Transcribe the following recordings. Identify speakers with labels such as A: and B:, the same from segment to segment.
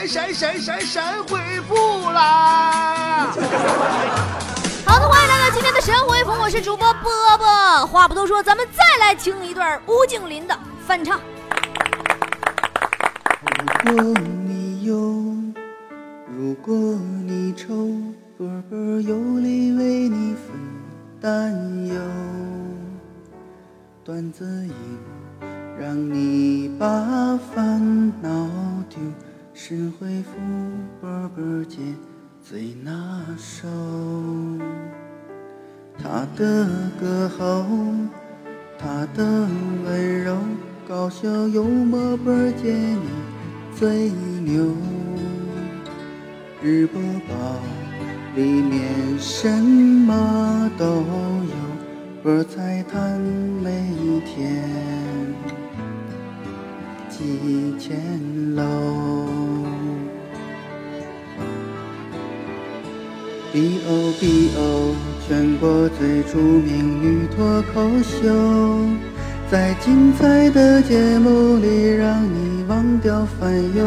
A: 闪闪闪闪闪回复啦！
B: 好的，欢迎来到今天的神回复，我是主播波波。话不多说，咱们再来听一段吴敬林的翻唱。
C: 如果你忧，如果你愁，波波有力为你分担忧。段子音让你把烦恼，神回复波波姐最拿手。他的歌喉，他的温柔，搞笑幽默波姐你最牛。日播报里面什么都有，波彩蛋每天几千楼。O B O，全国最著名女脱口秀，在精彩的节目里让你忘掉烦忧，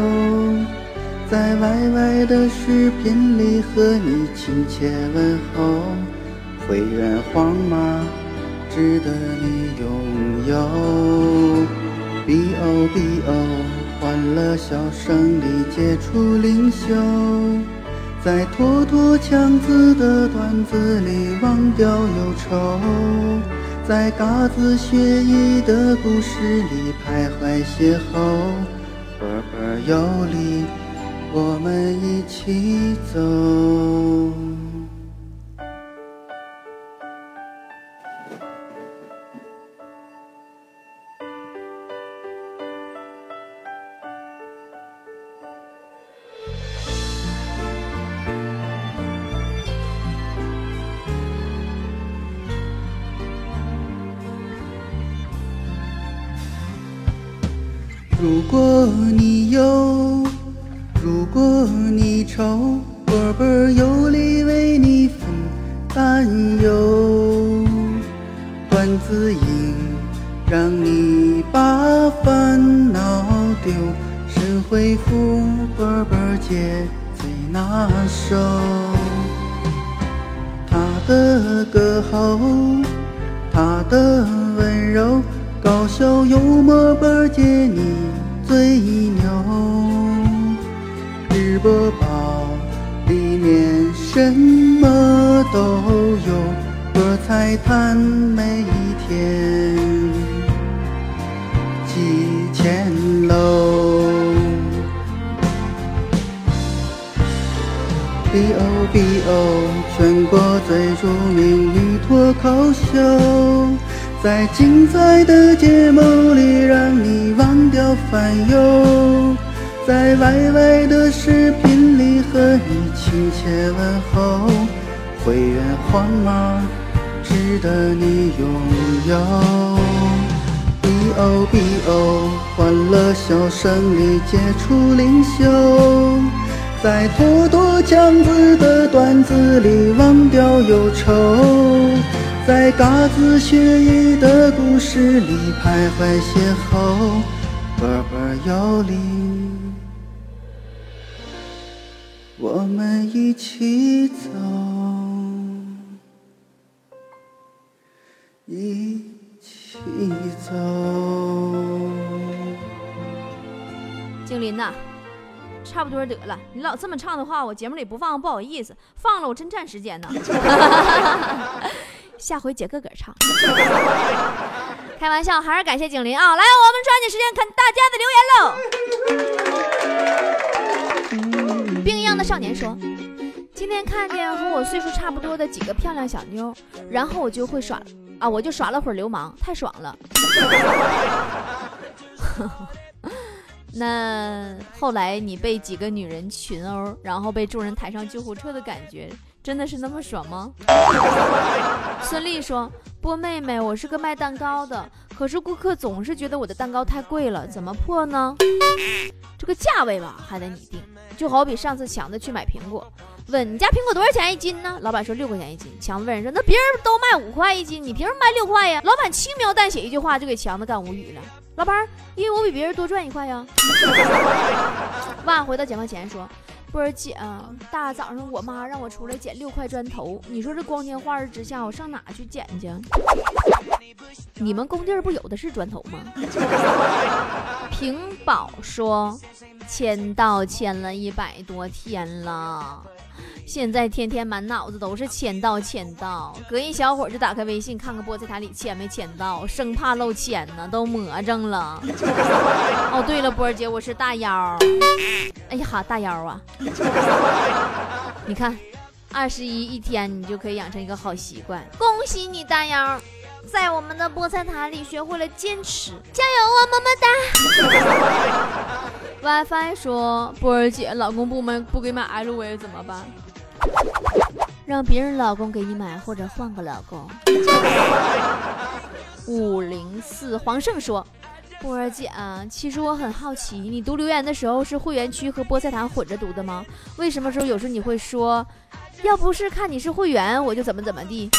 C: 在 Y Y 的视频里和你亲切问候，会员皇马值得你拥有。B O B O，欢乐笑声里杰出领袖。在坨坨腔子的段子里忘掉忧愁，在嘎子学艺的故事里徘徊邂逅，波波有理，我们一起走。搞笑幽默波姐你最牛，日播报里面什么都有，波彩蛋每一天几千楼。B O B O，全国最著名女脱口秀。在精彩的节目里，让你忘掉烦忧；在 Y Y 的视频里和你亲切问候，会员皇马值得你拥有。B O B O，欢乐笑声里杰出领袖，在拖拖腔子的段子里忘掉忧愁。在嘎子学艺的故事里徘徊邂逅，波波有理，我们一起走，一起走。
B: 精林呐，差不多得了，你老这么唱的话，我节目里不放不好意思，放了我真占时间呢。下回姐个个唱，开玩笑，还是感谢景林啊！来，我们抓紧时间看大家的留言喽。冰一样的少年说：“今天看见和我岁数差不多的几个漂亮小妞，然后我就会耍啊，我就耍了会儿流氓，太爽了。那后来你被几个女人群殴，然后被众人抬上救护车的感觉。”真的是那么爽吗？孙俪说：“波妹妹，我是个卖蛋糕的，可是顾客总是觉得我的蛋糕太贵了，怎么破呢？这个价位吧，还得你定。就好比上次强子去买苹果，问你家苹果多少钱一斤呢？老板说六块钱一斤。强子问人说：那别人都卖五块一斤，你凭什么卖六块呀？老板轻描淡写一句话就给强子干无语了。老板，因为我比别人多赚一块呀。哇，回到解放前说。波儿姐，大早上我妈让我出来捡六块砖头，你说这光天化日之下，我上哪去捡去？你们工地不有的是砖头吗？平宝说，签到签了一百多天了。现在天天满脑子都是签到签到，隔一小会儿就打开微信看看菠菜塔里签没签到，生怕漏签呢，都魔怔了。哦，对了，波儿姐，我是大妖。哎呀哈，大妖啊！你看，二十一一天你就可以养成一个好习惯，恭喜你大妖，在我们的菠菜塔里学会了坚持，加油啊，么么哒！WiFi 说，波儿姐，老公不买不给买 LV 怎么办？让别人老公给你买，或者换个老公。五零四黄胜说：“波儿姐，其实我很好奇，你读留言的时候是会员区和菠菜糖混着读的吗？为什么时候有时候你会说，要不是看你是会员，我就怎么怎么地？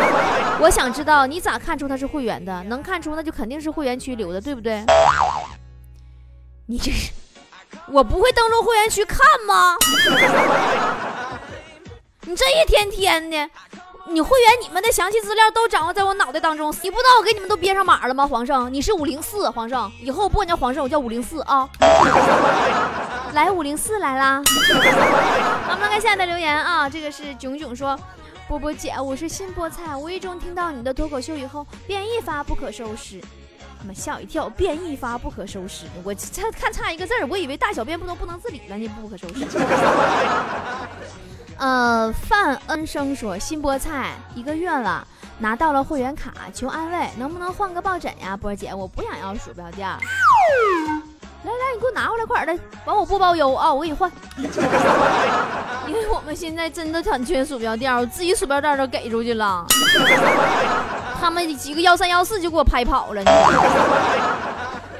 B: 我想知道你咋看出他是会员的？能看出那就肯定是会员区留的，对不对？你这是，我不会登录会员区看吗？” 你这一天天的，你会员你们的详细资料都掌握在我脑袋当中，你不知道我给你们都编上码了吗？皇上，你是五零四，皇上，以后我不管叫皇上，我叫五零四啊。来，五零四来啦。我们看下面的留言啊，这个是囧囧说，波波姐，我是新菠菜，无意中听到你的脱口秀以后，便一发不可收拾。妈吓我一跳，便一发不可收拾，我这看差一个字儿，我以为大小便不能不能自理了呢，不可收拾。呃，范恩生说新菠菜一个月了，拿到了会员卡，求安慰，能不能换个抱枕呀？波姐，我不想要鼠标垫。来来，你给我拿回来，快点的，完我不包邮啊，我给你换。因为我们现在真的很缺鼠标垫，我自己鼠标垫都给出去了，他们几个幺三幺四就给我拍跑了。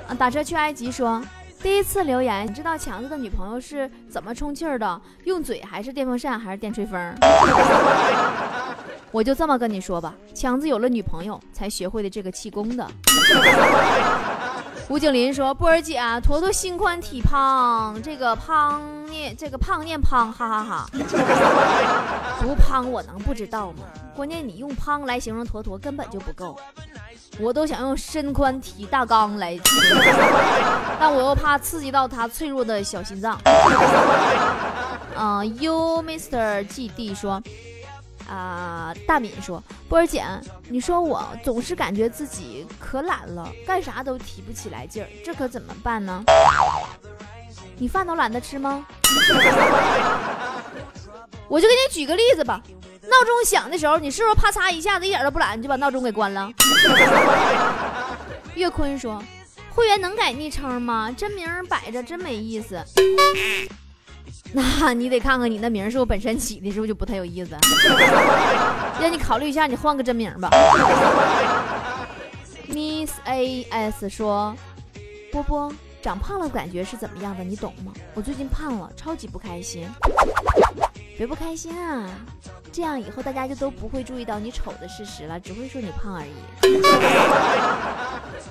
B: 啊，打车去埃及说。第一次留言，你知道强子的女朋友是怎么充气儿的？用嘴还是电风扇还是电吹风？我就这么跟你说吧，强子有了女朋友才学会的这个气功的。吴景林说：“波儿姐，坨坨心宽体胖，这个胖念这个胖念胖，哈哈哈。不胖我能不知道吗？关键你用胖来形容坨坨根本就不够。”我都想用身宽体大刚来，但我又怕刺激到他脆弱的小心脏。嗯，You Mr. G D 说，啊，大敏说，波儿姐，你说我总是感觉自己可懒了，干啥都提不起来劲儿，这可怎么办呢？你饭都懒得吃吗？我就给你举个例子吧。闹钟响的时候，你是不是啪嚓一下子一点都不懒，就把闹钟给关了？岳坤说：“会员能改昵称吗？真名摆着真没意思。那你得看看你那名是我本身起的，是不是就不太有意思？让你考虑一下，你换个真名吧。” Miss A S 说：“波波长胖了，感觉是怎么样的？你懂吗？我最近胖了，超级不开心。别不开心啊！”这样以后大家就都不会注意到你丑的事实了，只会说你胖而已。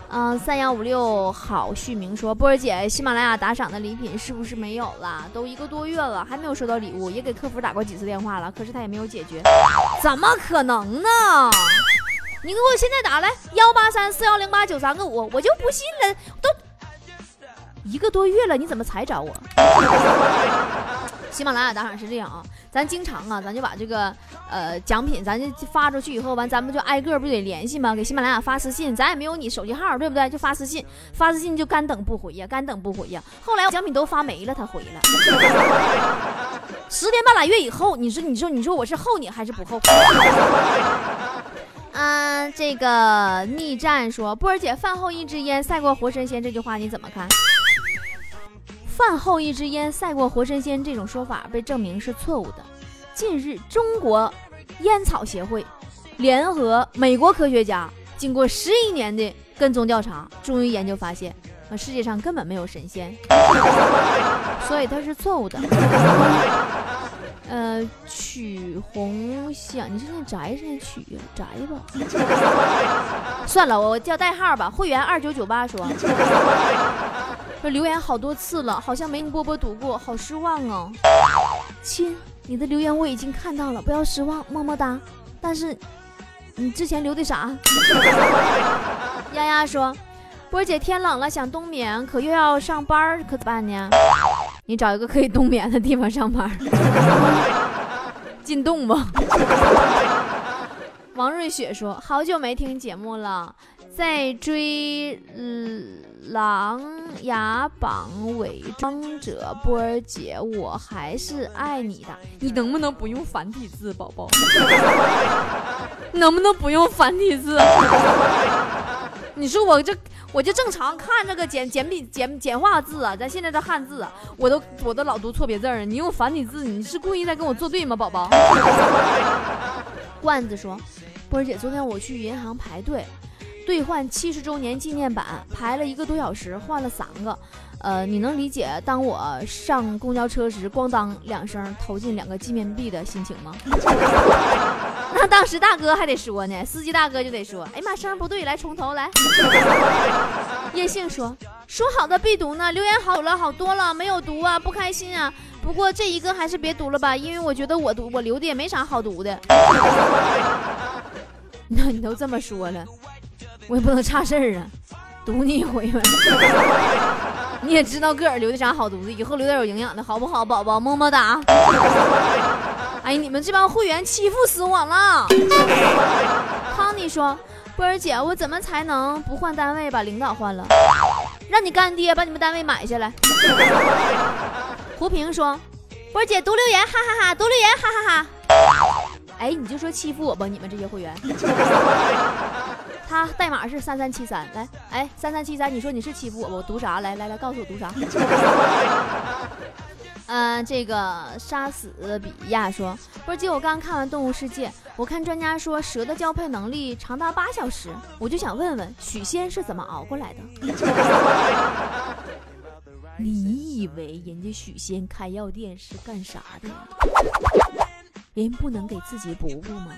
B: 嗯，三幺五六好续明说，波儿姐，喜马拉雅打赏的礼品是不是没有了？都一个多月了，还没有收到礼物，也给客服打过几次电话了，可是他也没有解决。怎么可能呢？你给我现在打来幺八三四幺零八九三个五，我就不信了，都一个多月了，你怎么才找我？喜马拉雅打赏是这样啊。咱经常啊，咱就把这个呃奖品，咱就发出去以后，完咱们就挨个不得联系吗？给喜马拉雅发私信，咱也没有你手机号，对不对？就发私信，发私信就干等不回呀，干等不回呀。后来奖品都发没了，他回了。十年半拉月以后，你说你说你说我是后你还是不后？嗯，这个逆战说波儿姐饭后一支烟赛过活神仙这句话你怎么看？饭后一支烟赛过活神仙这种说法被证明是错误的。近日，中国烟草协会联合美国科学家，经过十一年的跟踪调查，终于研究发现，啊，世界上根本没有神仙，所以它是错误的。呃，曲红香，你是念宅是念曲？宅吧。算了，我叫代号吧。会员二九九八，说留言好多次了，好像没你波波读过，好失望哦。亲，你的留言我已经看到了，不要失望，么么哒。但是你之前留的啥？丫丫说，波姐天冷了想冬眠，可又要上班，可怎么办呢？你找一个可以冬眠的地方上班，进洞吧。王瑞雪说：“好久没听节目了，在追《琅琊榜》伪装者波儿姐，我还是爱你的。你能不能不用繁体字，宝宝？能不能不用繁体字？你说我这。”我就正常看这个简简笔简简化字啊，咱现在的汉字啊，我都我都老读错别字儿。你用繁体字，你是故意在跟我作对吗，宝宝？罐子说，波儿姐，昨天我去银行排队兑换七十周年纪念版，排了一个多小时，换了三个。呃，你能理解当我上公交车时，咣当两声投进两个纪念币的心情吗？那当时大哥还得说呢，司机大哥就得说：“哎呀妈，声不对，来重头来。”叶杏说：“说好的必读呢？留言好了好多了，没有读啊，不开心啊。不过这一个还是别读了吧，因为我觉得我读我留的也没啥好读的。那你都这么说了，我也不能差事儿啊，读你一回呗。你也知道个儿留的啥好读的，以后留点有营养的好不好，宝宝？么么哒。”哎，你们这帮会员欺负死我了！康妮说：“波儿姐，我怎么才能不换单位把领导换了？让你干爹把你们单位买下来。”胡平说：“波儿姐读留言，哈哈哈！读留言，哈哈哈！哎，你就说欺负我吧，你们这些会员。他代码是三三七三，来，哎，三三七三，你说你是欺负我？我读啥？来来来，告诉我读啥？”嗯，这个杀死比亚说，波姐，我刚看完《动物世界》，我看专家说蛇的交配能力长达八小时，我就想问问许仙是怎么熬过来的？你以为人家许仙开药店是干啥的？人不能给自己补补吗？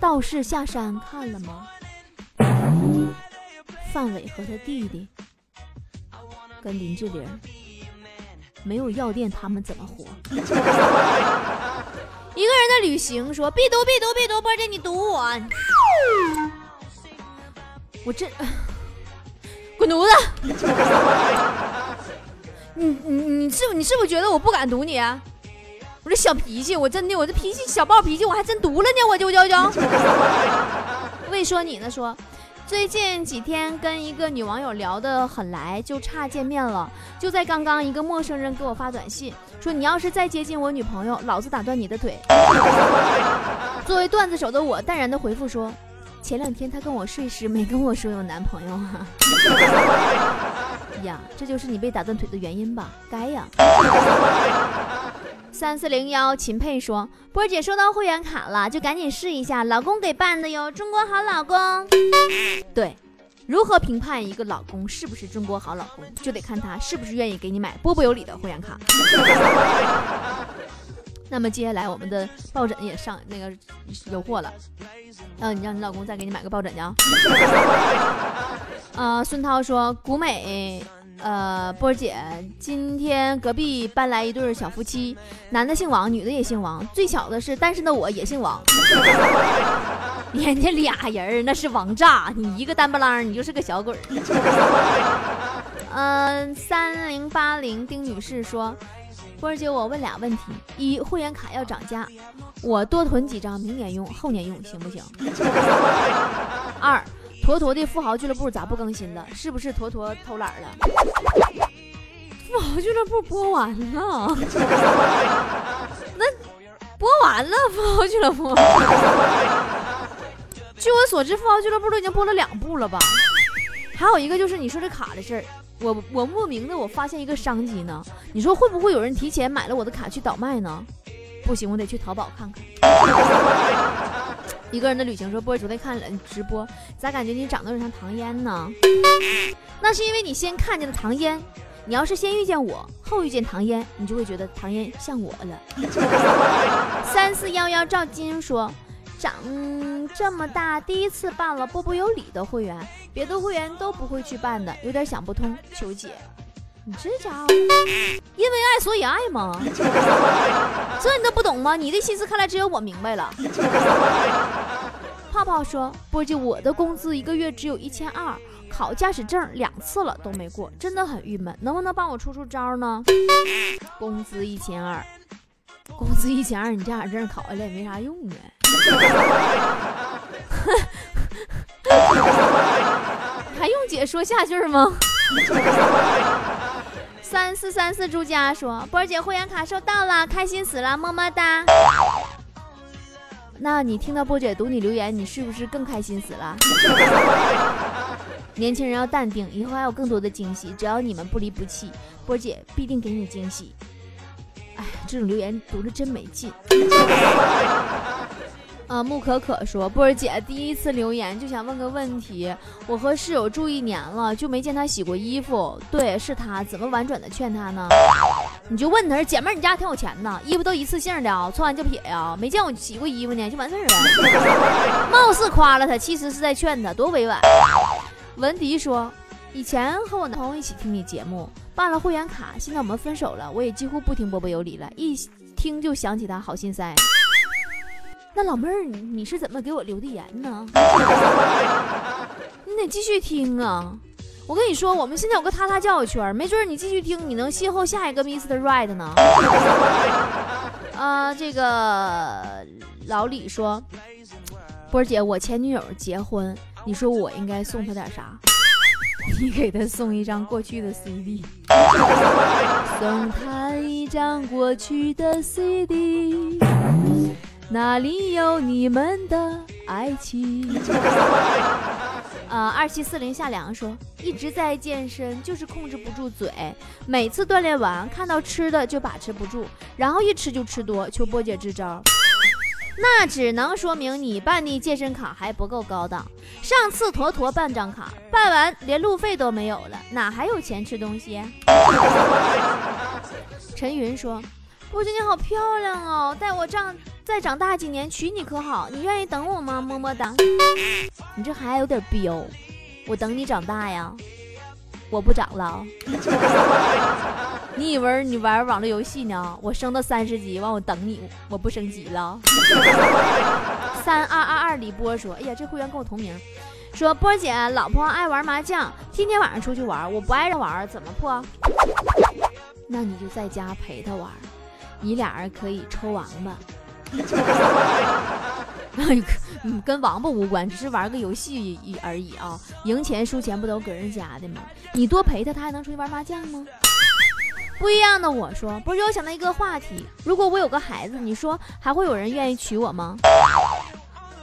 B: 道士下山看了吗？范伟和他弟弟跟林志玲。没有药店，他们怎么活？一个人的旅行，说必读必读必读，波姐你读我，我这 滚犊子！你你你是你是不是觉得我不敢读你？我这小脾气，我真的我这脾气小暴脾气，我还真毒了呢，我就就就。未说你呢，说。最近几天跟一个女网友聊得很来，就差见面了。就在刚刚，一个陌生人给我发短信说：“你要是再接近我女朋友，老子打断你的腿。”作为段子手的我，淡然的回复说：“前两天他跟我睡时没跟我说有男朋友啊。”呀，这就是你被打断腿的原因吧？该呀。三四零幺秦佩说：“波姐收到会员卡了，就赶紧试一下，老公给办的哟，中国好老公。”对，如何评判一个老公是不是中国好老公，就得看他是不是愿意给你买波波有理的会员卡。那么接下来我们的抱枕也上那个有货了，嗯，你让你老公再给你买个抱枕去啊。呃，孙涛说：“古美。”呃，波儿姐，今天隔壁搬来一对小夫妻，男的姓王，女的也姓王。最巧的是，单身的我也姓王。人家俩人那是王炸，你一个单不啷，你就是个小鬼儿。嗯，三零八零丁女士说，波儿姐，我问俩问题：一，会员卡要涨价，我多囤几张，明年用，后年用，行不行？二。坨坨的富豪俱乐部咋不更新了？是不是坨坨偷懒了？富豪俱乐部播完了，那播完了。富豪俱乐部，据我所知，富豪俱乐部都已经播了两部了吧？还有一个就是你说这卡的事儿，我我莫名的我发现一个商机呢。你说会不会有人提前买了我的卡去倒卖呢？不行，我得去淘宝看看。一个人的旅行说：“波儿昨天看了直播，咋感觉你长得有点像唐嫣呢？那是因为你先看见了唐嫣，你要是先遇见我，后遇见唐嫣，你就会觉得唐嫣像我了。三四幺幺赵金说，长这么大第一次办了波波有理的会员，别的会员都不会去办的，有点想不通，求解。你这家伙，因为爱所以爱吗？这你都不懂吗？你的心思看来只有我明白了。泡泡说：“波姐，我的工资一个月只有一千二，考驾驶证两次了都没过，真的很郁闷。能不能帮我出出招呢？”工资一千二，工资一千二，你驾驶证考下来也没啥用啊。还用姐说下句吗？三四三四朱家说：“波儿姐会员卡收到了，开心死了，么么哒。”那你听到波姐读你留言，你是不是更开心死了？年轻人要淡定，以后还有更多的惊喜，只要你们不离不弃，波姐必定给你惊喜。哎，这种留言读着真没劲。啊，木可可说，波儿姐第一次留言就想问个问题，我和室友住一年了，就没见他洗过衣服。对，是他，怎么婉转的劝他呢？你就问他，姐妹，你家挺有钱呐，衣服都一次性的啊，穿完就撇呀，没见我洗过衣服呢，就完事儿了。貌似夸了他，其实是在劝他，多委婉。文迪说，以前和我男朋友一起听你节目，办了会员卡，现在我们分手了，我也几乎不听波波有理了，一听就想起他，好心塞。那老妹儿，你你是怎么给我留的言呢？你得继续听啊！我跟你说，我们现在有个他他交友圈，没准你继续听，你能邂逅下一个 Mr. Right 呢。啊，这个老李说，波儿姐，我前女友结婚，你说我应该送她点啥？你给她送一张过去的 CD，送她一张过去的 CD。哪里有你们的爱情？啊，二七四零夏凉说，一直在健身，就是控制不住嘴。每次锻炼完，看到吃的就把持不住，然后一吃就吃多，求波姐支招。那只能说明你办的健身卡还不够高档。上次坨坨办张卡，办完连路费都没有了，哪还有钱吃东西？陈云说。波姐你好漂亮哦，带我长再长大几年娶你可好？你愿意等我吗？么么哒。你这孩子有点彪，我等你长大呀。我不长了。你以为你玩网络游戏呢？我升到三十级，完我等你，我不升级了。三二二二李波说：“哎呀，这会员跟我同名。”说波姐老婆爱玩麻将，天天晚上出去玩，我不爱玩，怎么破？那你就在家陪她玩。你俩人可以抽王八，跟王八无关，只是玩个游戏而已啊！赢钱输钱不都搁人家的吗？你多陪他，他还能出去玩麻将吗？不一样的，我说，不是又想到一个话题：如果我有个孩子，你说还会有人愿意娶我吗？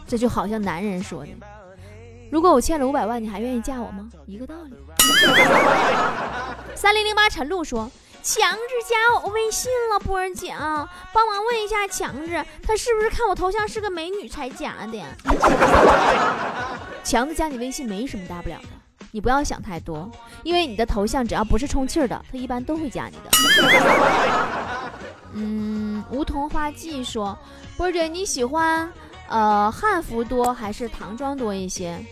B: 这就好像男人说的：如果我欠了五百万，你还愿意嫁我吗？一个道理。三零零八陈露说。强子加我微信了，波儿姐，帮忙问一下强子，他是不是看我头像是个美女才加的？强子加你微信没什么大不了的，你不要想太多，因为你的头像只要不是充气的，他一般都会加你的。嗯，梧桐花季说，波儿姐你喜欢呃汉服多还是唐装多一些？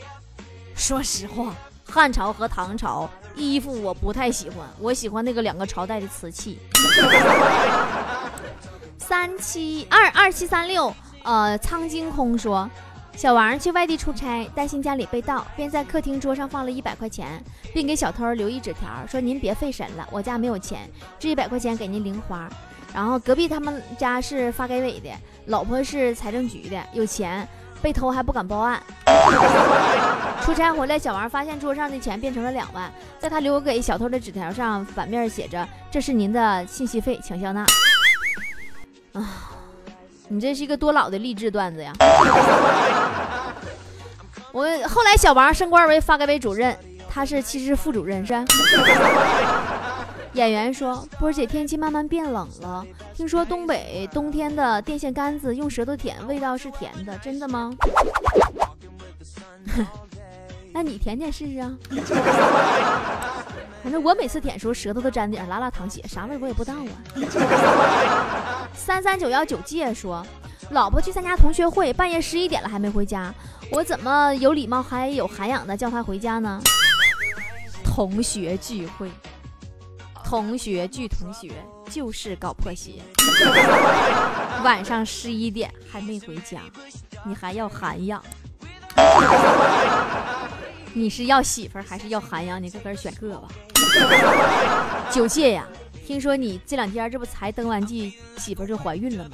B: 说实话，汉朝和唐朝。衣服我不太喜欢，我喜欢那个两个朝代的瓷器。三七二二七三六，呃，苍金空说，小王去外地出差，担心家里被盗，便在客厅桌上放了一百块钱，并给小偷留一纸条，说您别费神了，我家没有钱，这一百块钱给您零花。然后隔壁他们家是发改委的，老婆是财政局的，有钱。被偷还不敢报案。出差回来，小王发现桌上的钱变成了两万，在他留给小偷的纸条上，反面写着：“这是您的信息费，请笑纳。”啊，你这是一个多老的励志段子呀！我后来小王升官为发改委主任，他是其实副主任是。演员说：“波姐，天气慢慢变冷了，听说东北冬天的电线杆子用舌头舔，味道是甜的，真的吗？” 那你舔舔试试啊。反正我每次舔时候舌头都沾点拉拉糖血，啥味我也不知道啊。三三九幺九戒说，老婆去参加同学会，半夜十一点了还没回家，我怎么有礼貌还有涵养的叫她回家呢？同学聚会，同学聚同学就是搞破鞋。晚上十一点还没回家，你还要涵养？你是要媳妇儿还是要涵养？你自个儿选个吧。九戒呀，听说你这两天这不才登完记，媳妇儿就怀孕了吗？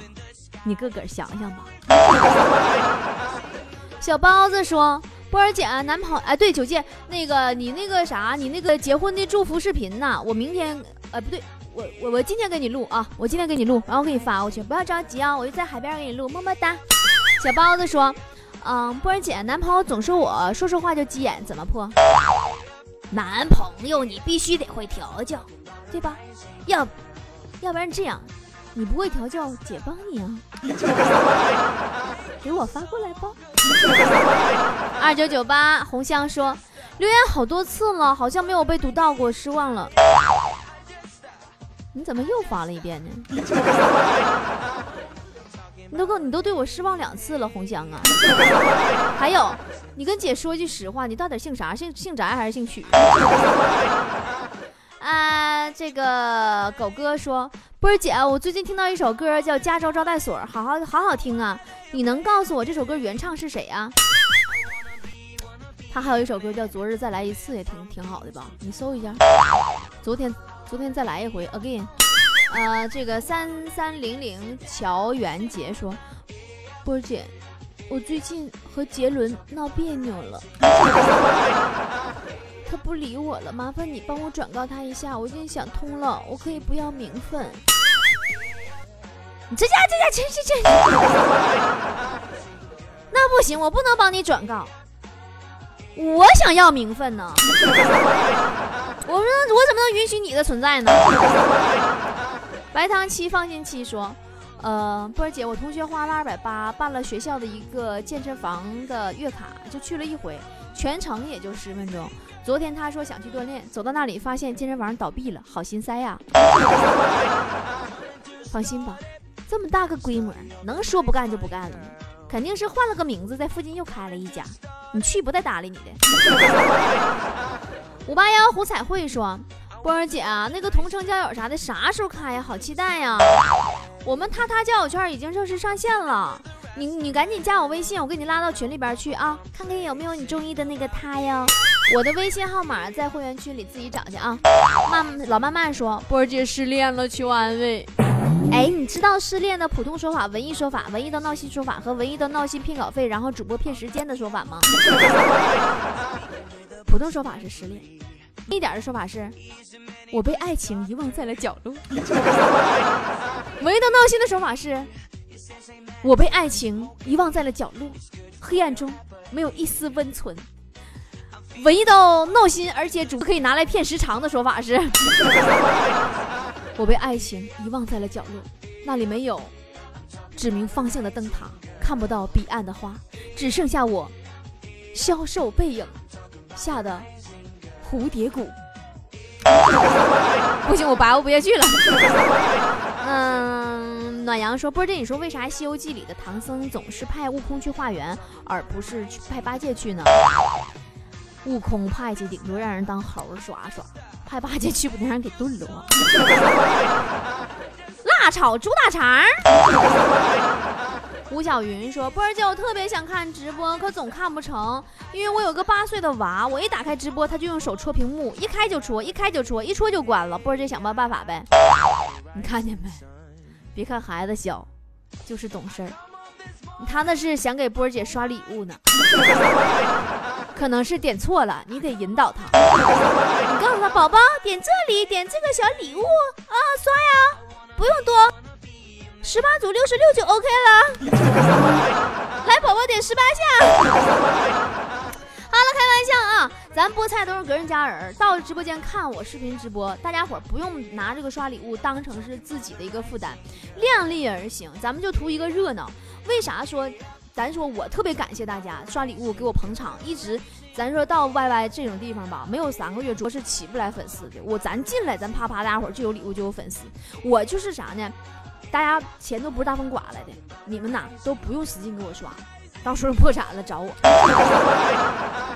B: 你自个儿想想吧。小包子说：“波儿姐，男朋友哎，对，九戒，那个你那个啥，你那个结婚的祝福视频呢？我明天，呃，不对，我我我今天给你录啊，我今天给你录，然后给你发过去，不要着急啊，我就在海边给你录，么么哒。”小包子说。嗯，波儿姐，男朋友总说我说说话就急眼，怎么破？男朋友你必须得会调教，对吧？要要不然这样，你不会调教，姐帮你啊。给我发过来吧。二九九八红香说，留言好多次了，好像没有被读到过，失望了。你怎么又发了一遍呢？你都跟你都对我失望两次了，红香啊！还有，你跟姐说句实话，你到底姓啥？姓姓翟还是姓曲？啊，这个狗哥说，波儿姐，我最近听到一首歌叫《加州招待所》，好好好好听啊！你能告诉我这首歌原唱是谁啊？他还有一首歌叫《昨日再来一次》，也挺挺好的吧？你搜一下，昨天昨天再来一回，again。呃，这个三三零零乔元杰说，波儿姐，我最近和杰伦闹别扭了，他不理我了，麻烦你帮我转告他一下，我已经想通了，我可以不要名分。你这家这家这这这，那不行，我不能帮你转告，我想要名分呢，我说我怎么能允许你的存在呢？白糖七放心七说，呃，波儿姐，我同学花了二百八办了学校的一个健身房的月卡，就去了一回，全程也就十分钟。昨天他说想去锻炼，走到那里发现健身房倒闭了，好心塞呀。放心吧，这么大个规模，能说不干就不干了吗？肯定是换了个名字，在附近又开了一家，你去不带搭理你的。五八幺胡彩慧说。波儿姐啊，那个同城交友啥的啥时候开呀？好期待呀！我们他他交友圈已经正式上线了，你你赶紧加我微信，我给你拉到群里边去啊，看看有没有你中意的那个他呀。我的微信号码在会员区里自己找去啊。慢老慢慢说，波儿姐失恋了，求安慰。哎，你知道失恋的普通说法、文艺说法、文艺的闹心说法和文艺的闹心骗稿费，然后主播骗时间的说法吗？普通说法是失恋。一点的说法是，我被爱情遗忘在了角落。文艺的闹心的说法是，我被爱情遗忘在了角落，黑暗中没有一丝温存。唯一到闹心，而且主可以拿来骗时长的说法是，我被爱情遗忘在了角落，那里没有指明方向的灯塔，看不到彼岸的花，只剩下我消瘦背影吓得。蝴蝶谷，不行，我拔不下去了。嗯，暖阳说：“波姐，你说为啥《西游记》里的唐僧总是派悟空去化缘，而不是去派八戒去呢？悟空派去顶多让人当猴耍耍，派八戒去不能让人给炖了？辣炒猪大肠。”吴小云说：“波儿姐，我特别想看直播，可总看不成，因为我有个八岁的娃，我一打开直播，他就用手戳屏幕，一开就戳，一开就戳，一戳就关了。波儿姐想办办法呗，你看见没？别看孩子小，就是懂事儿。他那是想给波儿姐刷礼物呢，可能是点错了，你得引导他。你告诉他，宝宝点这里，点这个小礼物啊，刷呀，不用多。”十八组六十六就 OK 了，来宝宝点十八下。好了，开玩笑啊，咱菠菜都是隔人家人，到直播间看我视频直播，大家伙不用拿这个刷礼物当成是自己的一个负担，量力而行，咱们就图一个热闹。为啥说
D: 咱说我特别感谢大家刷礼物给我捧场，一直咱说到 YY 这种地方吧，没有三个月，主要是起不来粉丝的。我咱进来，咱啪啪，大家伙就有礼物就有粉丝。我就是啥呢？大家钱都不是大风刮来的，你们呐都不用使劲给我刷，到时候破产了找我，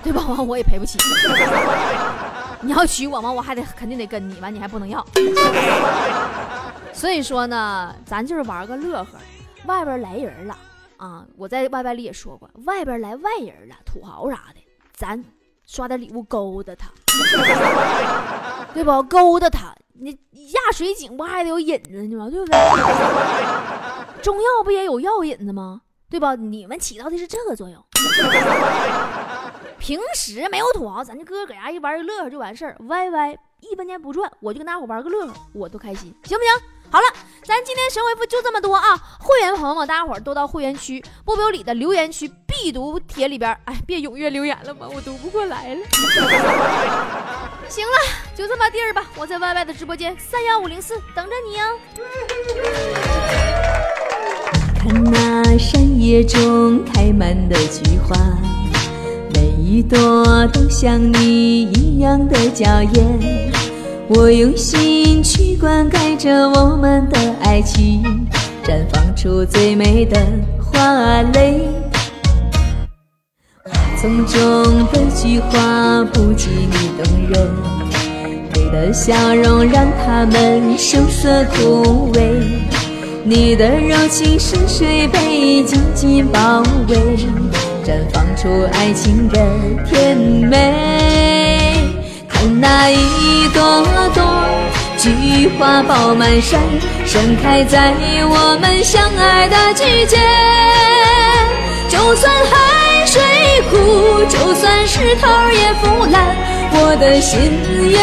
D: 对吧？完我也赔不起。你要娶我吗？我还得肯定得跟你，完你还不能要。所以说呢，咱就是玩个乐呵。外边来人了啊！我在 Y Y 里也说过，外边来外人了，土豪啥的，咱刷点礼物勾搭他，对不？勾搭他，你压水井不还得有引子呢吗？对不对？中药不也有药引子吗？对吧？你们起到的是这个作用。平时没有土豪，咱就哥搁家一玩一乐呵就完事儿。Y Y 一分钱不赚，我就跟大伙玩个乐呵，我都开心，行不行？好了，咱今天神回复就这么多啊！会员朋友们，大家伙都到会员区波波里的留言区必读帖里边，哎，别踊跃留言了吧，我读不过来了。行了，就这么地儿吧，我在 Y Y 的直播间三幺五零四等着你哦。
B: 看那山野中开满的菊花，每一朵都像你一样的娇艳。我用心去灌溉着我们的爱情，绽放出最美的花蕾。花丛中的菊花不及你动人，你的笑容让它们羞涩枯萎。你的柔情似水被紧紧包围，绽放出爱情的甜美。看那一朵朵菊花爆满山，盛开在我们相爱的季节。就算海水枯，就算石头也腐烂，我的心也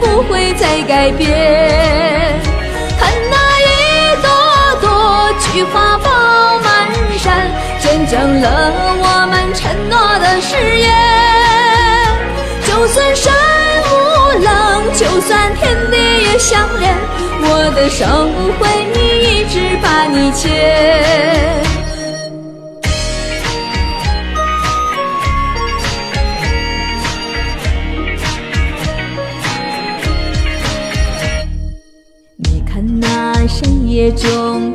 B: 不会再改变。菊花爆满山，见证了我们承诺的誓言。就算山。冷，就算天地也相连，我的手会一直把你牵。你看那山野中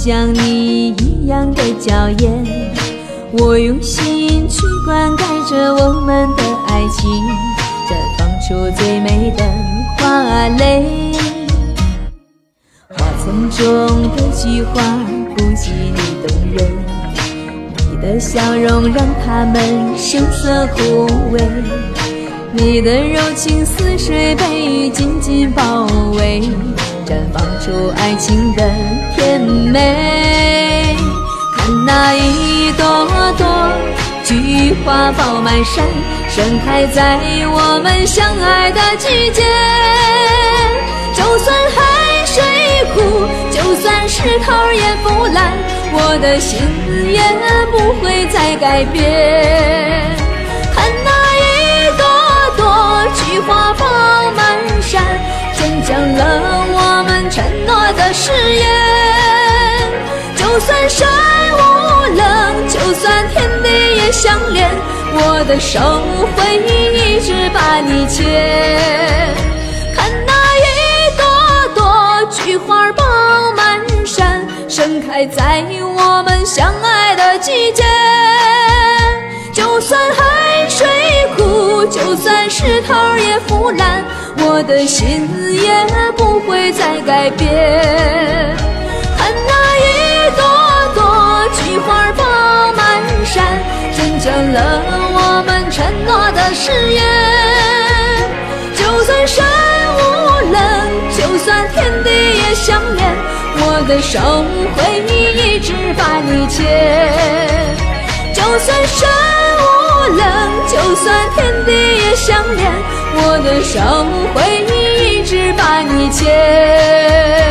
B: 像你一样的娇艳。我用心去灌溉着我们的爱情，绽放出最美的花蕾。花丛中的菊花不及你动人，你的笑容让它们羞涩枯萎。你的柔情似水被雨紧紧包围，绽放出爱情的甜美。看那一朵朵菊花爆满山，盛开在我们相爱的季节。就算海水枯，就算石头也腐烂，我的心也不会再改变。看那一朵朵菊花爆满山，见证了我的誓言。就算山无棱，就算天地也相连，我的手会一直把你牵。看那一朵朵菊花爆满山，盛开在我们相爱的季节。腐烂，我的心也不会再改变。看那一。朵朵菊花爆满山，见证了我们承诺的誓言。就算山无棱，就算天地也相连，我的手会一直把你牵。就算山冷，就算天地也相连，我的手会一直把你牵。